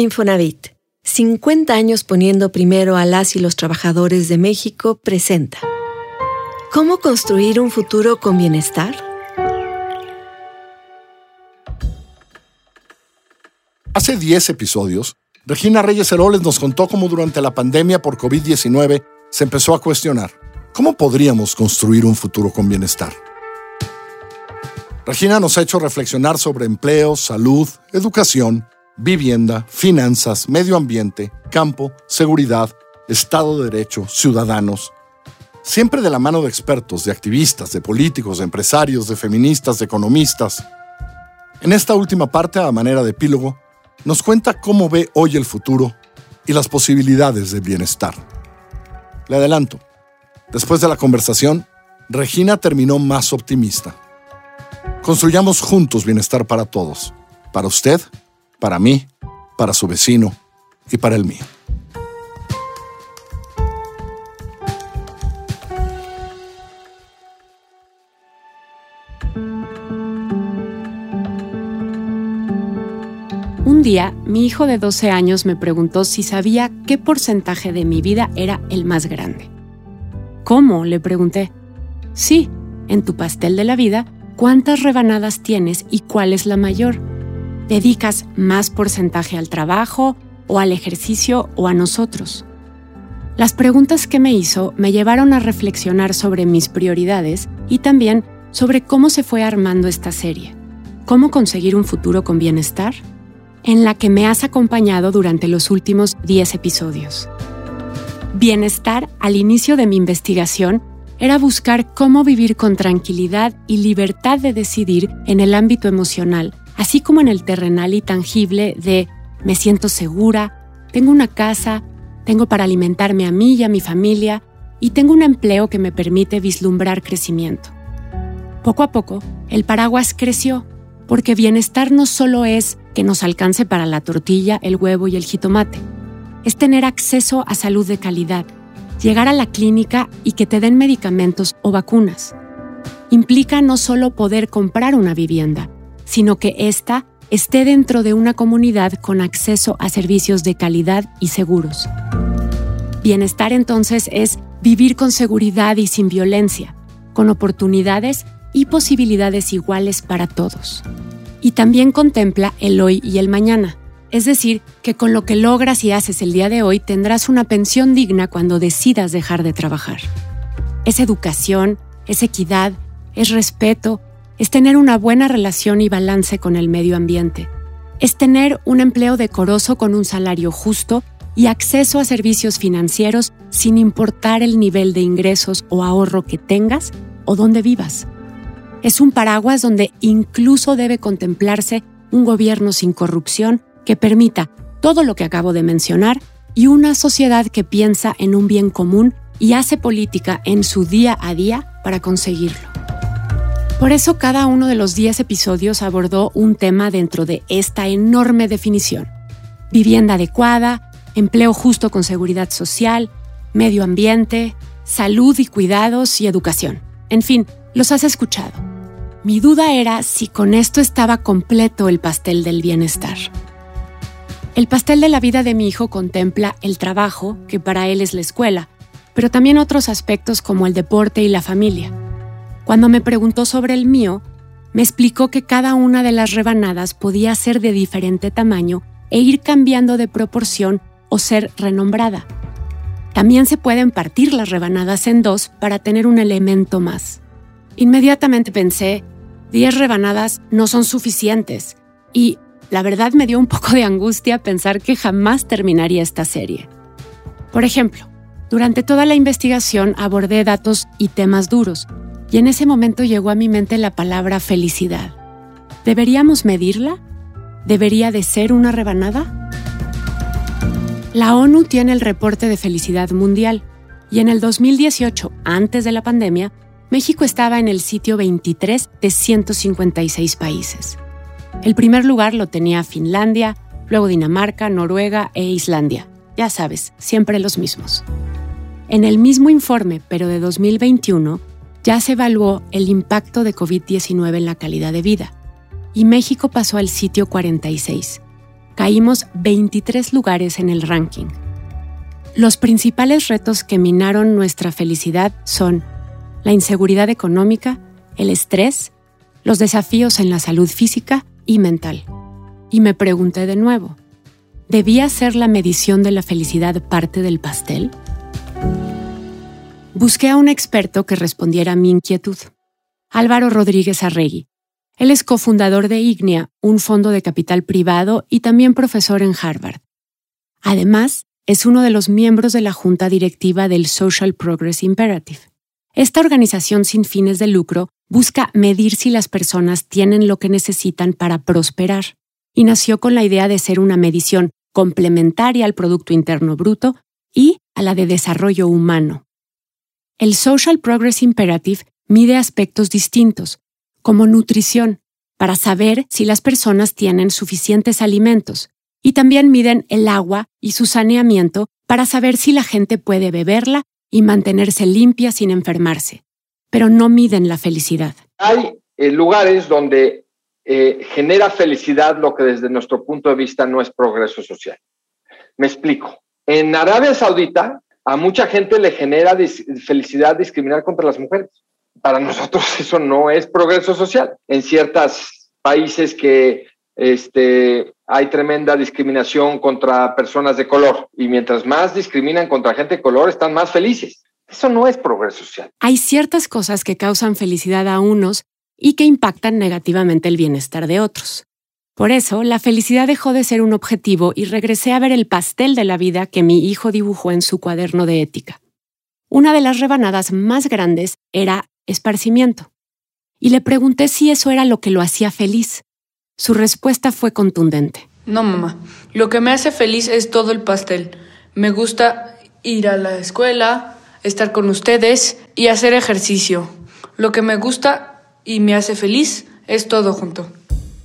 Infonavit, 50 años poniendo primero a las y los trabajadores de México, presenta. ¿Cómo construir un futuro con bienestar? Hace 10 episodios, Regina Reyes Heroles nos contó cómo durante la pandemia por COVID-19 se empezó a cuestionar, ¿cómo podríamos construir un futuro con bienestar? Regina nos ha hecho reflexionar sobre empleo, salud, educación, vivienda, finanzas, medio ambiente, campo, seguridad, Estado de Derecho, ciudadanos. Siempre de la mano de expertos, de activistas, de políticos, de empresarios, de feministas, de economistas. En esta última parte, a manera de epílogo, nos cuenta cómo ve hoy el futuro y las posibilidades de bienestar. Le adelanto, después de la conversación, Regina terminó más optimista. Construyamos juntos bienestar para todos, para usted, para mí, para su vecino y para el mío. Un día, mi hijo de 12 años me preguntó si sabía qué porcentaje de mi vida era el más grande. ¿Cómo? le pregunté. Sí, en tu pastel de la vida, ¿cuántas rebanadas tienes y cuál es la mayor? ¿Dedicas más porcentaje al trabajo o al ejercicio o a nosotros? Las preguntas que me hizo me llevaron a reflexionar sobre mis prioridades y también sobre cómo se fue armando esta serie. ¿Cómo conseguir un futuro con bienestar? en la que me has acompañado durante los últimos 10 episodios. Bienestar al inicio de mi investigación era buscar cómo vivir con tranquilidad y libertad de decidir en el ámbito emocional, así como en el terrenal y tangible de me siento segura, tengo una casa, tengo para alimentarme a mí y a mi familia, y tengo un empleo que me permite vislumbrar crecimiento. Poco a poco, el paraguas creció, porque bienestar no solo es que nos alcance para la tortilla, el huevo y el jitomate. Es tener acceso a salud de calidad, llegar a la clínica y que te den medicamentos o vacunas. Implica no solo poder comprar una vivienda, sino que ésta esté dentro de una comunidad con acceso a servicios de calidad y seguros. Bienestar entonces es vivir con seguridad y sin violencia, con oportunidades y posibilidades iguales para todos y también contempla el hoy y el mañana. Es decir, que con lo que logras y haces el día de hoy tendrás una pensión digna cuando decidas dejar de trabajar. Es educación, es equidad, es respeto, es tener una buena relación y balance con el medio ambiente. Es tener un empleo decoroso con un salario justo y acceso a servicios financieros sin importar el nivel de ingresos o ahorro que tengas o donde vivas. Es un paraguas donde incluso debe contemplarse un gobierno sin corrupción que permita todo lo que acabo de mencionar y una sociedad que piensa en un bien común y hace política en su día a día para conseguirlo. Por eso cada uno de los 10 episodios abordó un tema dentro de esta enorme definición. Vivienda adecuada, empleo justo con seguridad social, medio ambiente, salud y cuidados y educación. En fin, los has escuchado. Mi duda era si con esto estaba completo el pastel del bienestar. El pastel de la vida de mi hijo contempla el trabajo, que para él es la escuela, pero también otros aspectos como el deporte y la familia. Cuando me preguntó sobre el mío, me explicó que cada una de las rebanadas podía ser de diferente tamaño e ir cambiando de proporción o ser renombrada. También se pueden partir las rebanadas en dos para tener un elemento más. Inmediatamente pensé, 10 rebanadas no son suficientes y la verdad me dio un poco de angustia pensar que jamás terminaría esta serie. Por ejemplo, durante toda la investigación abordé datos y temas duros, y en ese momento llegó a mi mente la palabra felicidad. ¿Deberíamos medirla? ¿Debería de ser una rebanada? La ONU tiene el reporte de felicidad mundial, y en el 2018, antes de la pandemia, México estaba en el sitio 23 de 156 países. El primer lugar lo tenía Finlandia, luego Dinamarca, Noruega e Islandia. Ya sabes, siempre los mismos. En el mismo informe, pero de 2021, ya se evaluó el impacto de COVID-19 en la calidad de vida, y México pasó al sitio 46, caímos 23 lugares en el ranking. Los principales retos que minaron nuestra felicidad son la inseguridad económica, el estrés, los desafíos en la salud física y mental. Y me pregunté de nuevo, ¿debía ser la medición de la felicidad parte del pastel? Busqué a un experto que respondiera a mi inquietud, Álvaro Rodríguez Arregui. Él es cofundador de Ignea, un fondo de capital privado y también profesor en Harvard. Además, es uno de los miembros de la junta directiva del Social Progress Imperative. Esta organización sin fines de lucro busca medir si las personas tienen lo que necesitan para prosperar y nació con la idea de ser una medición complementaria al Producto Interno Bruto y a la de desarrollo humano. El Social Progress Imperative mide aspectos distintos, como nutrición, para saber si las personas tienen suficientes alimentos, y también miden el agua y su saneamiento para saber si la gente puede beberla y mantenerse limpia sin enfermarse, pero no miden la felicidad. Hay eh, lugares donde eh, genera felicidad lo que desde nuestro punto de vista no es progreso social. Me explico. En Arabia Saudita a mucha gente le genera felicidad discriminar contra las mujeres. Para nosotros eso no es progreso social. En ciertos países que este, hay tremenda discriminación contra personas de color y mientras más discriminan contra gente de color están más felices. Eso no es progreso social. Hay ciertas cosas que causan felicidad a unos y que impactan negativamente el bienestar de otros. Por eso, la felicidad dejó de ser un objetivo y regresé a ver el pastel de la vida que mi hijo dibujó en su cuaderno de ética. Una de las rebanadas más grandes era esparcimiento. Y le pregunté si eso era lo que lo hacía feliz. Su respuesta fue contundente. No, mamá. Lo que me hace feliz es todo el pastel. Me gusta ir a la escuela, estar con ustedes y hacer ejercicio. Lo que me gusta y me hace feliz es todo junto.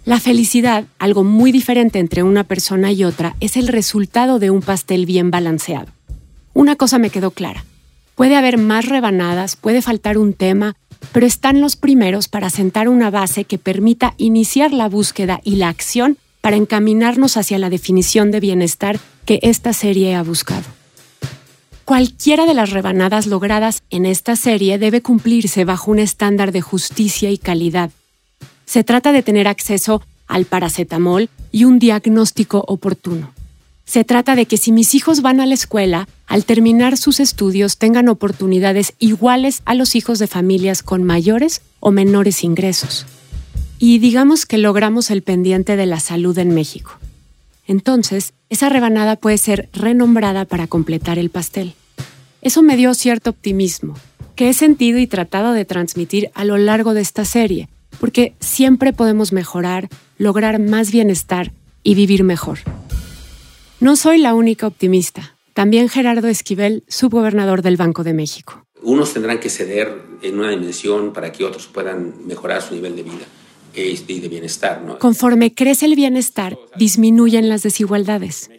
La felicidad, algo muy diferente entre una persona y otra, es el resultado de un pastel bien balanceado. Una cosa me quedó clara. Puede haber más rebanadas, puede faltar un tema, pero están los primeros para sentar una base que permita iniciar la búsqueda y la acción para encaminarnos hacia la definición de bienestar que esta serie ha buscado. Cualquiera de las rebanadas logradas en esta serie debe cumplirse bajo un estándar de justicia y calidad. Se trata de tener acceso al paracetamol y un diagnóstico oportuno. Se trata de que si mis hijos van a la escuela, al terminar sus estudios tengan oportunidades iguales a los hijos de familias con mayores o menores ingresos. Y digamos que logramos el pendiente de la salud en México. Entonces, esa rebanada puede ser renombrada para completar el pastel. Eso me dio cierto optimismo, que he sentido y tratado de transmitir a lo largo de esta serie, porque siempre podemos mejorar, lograr más bienestar y vivir mejor. No soy la única optimista. También Gerardo Esquivel, subgobernador del Banco de México. Unos tendrán que ceder en una dimensión para que otros puedan mejorar su nivel de vida y de bienestar. Conforme crece el bienestar, disminuyen las desigualdades.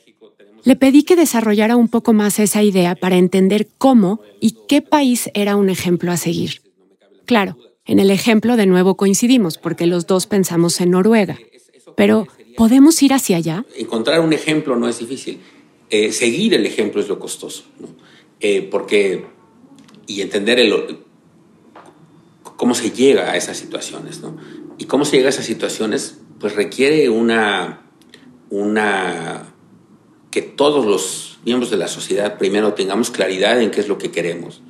Le pedí que desarrollara un poco más esa idea para entender cómo y qué país era un ejemplo a seguir. Claro, en el ejemplo de nuevo coincidimos porque los dos pensamos en Noruega. Pero ¿Podemos ir hacia allá? Encontrar un ejemplo no es difícil. Eh, seguir el ejemplo es lo costoso. Eh, porque, y entender el, cómo se llega a esas situaciones. ¿no? Y cómo se llega a esas situaciones, pues requiere una, una, que todos los miembros de la sociedad, primero, tengamos claridad en qué es lo que queremos.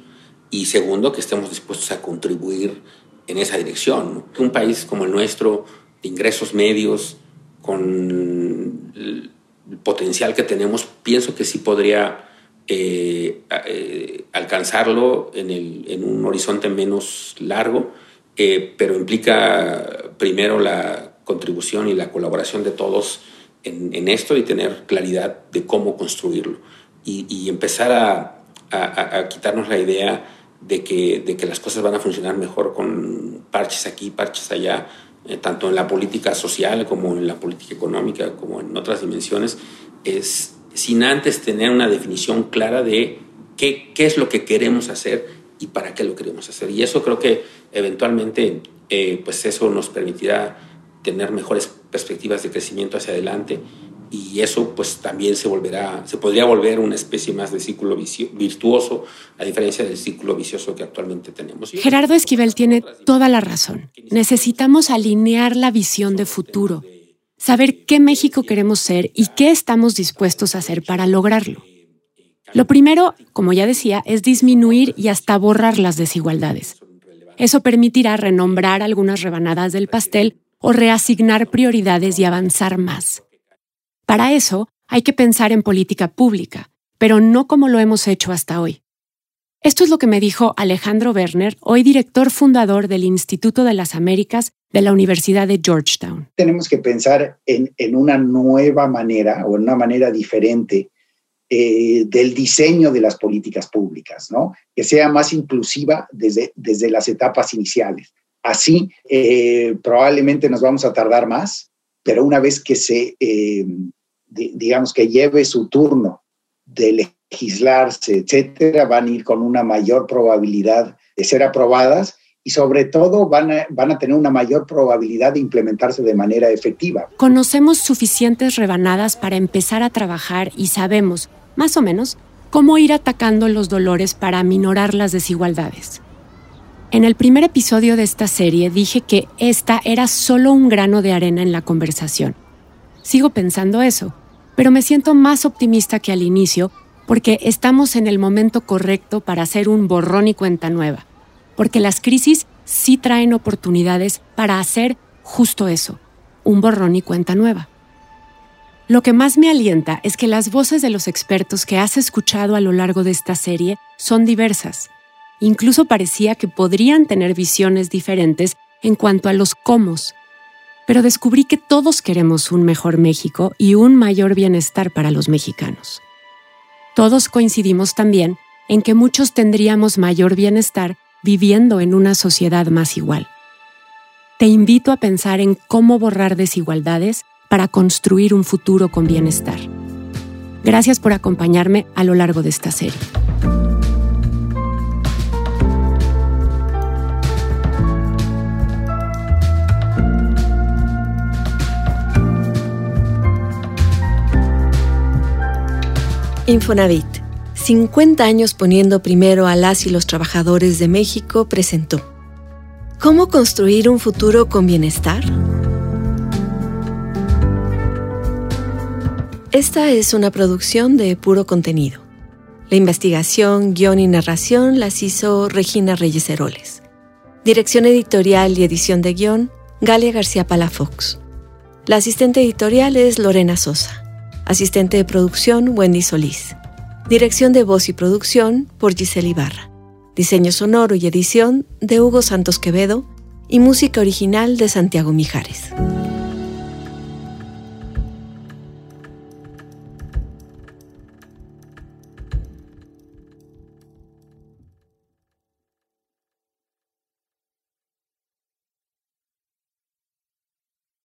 Y segundo, que estemos dispuestos a contribuir en esa dirección. Un país como el nuestro, de ingresos medios, con el potencial que tenemos, pienso que sí podría eh, eh, alcanzarlo en, un horizonte menos largo, eh, pero implica primero la contribución y la colaboración de todos en, esto y tener claridad de cómo construirlo y, empezar a, quitarnos la idea de que, de que las cosas van a funcionar mejor con parches aquí, parches allá, eh, tanto en la política social como en la política económica, como en otras dimensiones, es sin antes tener una definición clara de qué, qué es lo que queremos hacer y para qué lo queremos hacer. Y eso creo que eventualmente, eh, pues eso nos permitirá tener mejores perspectivas de crecimiento hacia adelante y eso pues también se volverá, se podría volver una especie más de círculo virtuoso, a diferencia del círculo vicioso que actualmente tenemos. Gerardo Esquivel tiene toda la razón. Necesitamos alinear la visión de futuro, saber qué México queremos ser y qué estamos dispuestos a hacer para lograrlo. Lo primero, como ya decía, es disminuir y hasta borrar las desigualdades. Eso permitirá renombrar algunas rebanadas del pastel o reasignar prioridades y avanzar más. Para eso hay que pensar en política pública, pero no como lo hemos hecho hasta hoy. Esto es lo que me dijo Alejandro Werner, hoy director fundador del Instituto de las Américas de la Universidad de Georgetown. Tenemos que pensar en, una nueva manera o en una manera diferente eh, del diseño de las políticas públicas, ¿no? que sea más inclusiva desde, desde las etapas iniciales. Así, eh, probablemente nos vamos a tardar más, pero una vez que se, eh, digamos, que lleve su turno de legislarse, etcétera, van a ir con una mayor probabilidad de ser aprobadas y sobre todo van a, van a tener una mayor probabilidad de implementarse de manera efectiva. Conocemos suficientes rebanadas para empezar a trabajar y sabemos, más o menos, cómo ir atacando los dolores para aminorar las desigualdades. En el primer episodio de esta serie dije que esta era solo un grano de arena en la conversación. Sigo pensando eso, pero me siento más optimista que al inicio porque estamos en el momento correcto para hacer un borrón y cuenta nueva. Porque las crisis sí traen oportunidades para hacer justo eso, un borrón y cuenta nueva. Lo que más me alienta es que las voces de los expertos que has escuchado a lo largo de esta serie son diversas Incluso parecía que podrían tener visiones diferentes en cuanto a los cómo. Pero descubrí que todos queremos un mejor México y un mayor bienestar para los mexicanos. Todos coincidimos también en que muchos tendríamos mayor bienestar viviendo en una sociedad más igual. Te invito a pensar en cómo borrar desigualdades para construir un futuro con bienestar. Gracias por acompañarme a lo largo de esta serie. Infonavit, 50 años poniendo primero a las y los trabajadores de México, presentó ¿Cómo construir un futuro con bienestar? Esta es una producción de puro contenido. La investigación, guion y narración las hizo Regina Reyes Heroles. Dirección editorial y edición de guion, Galia García Palafox. La asistente editorial es Lorena Sosa. Asistente de producción, Wendy Solís. Dirección de voz y producción por Giselle Ibarra. Diseño sonoro y edición de Hugo Santos Quevedo y música original de Santiago Mijares.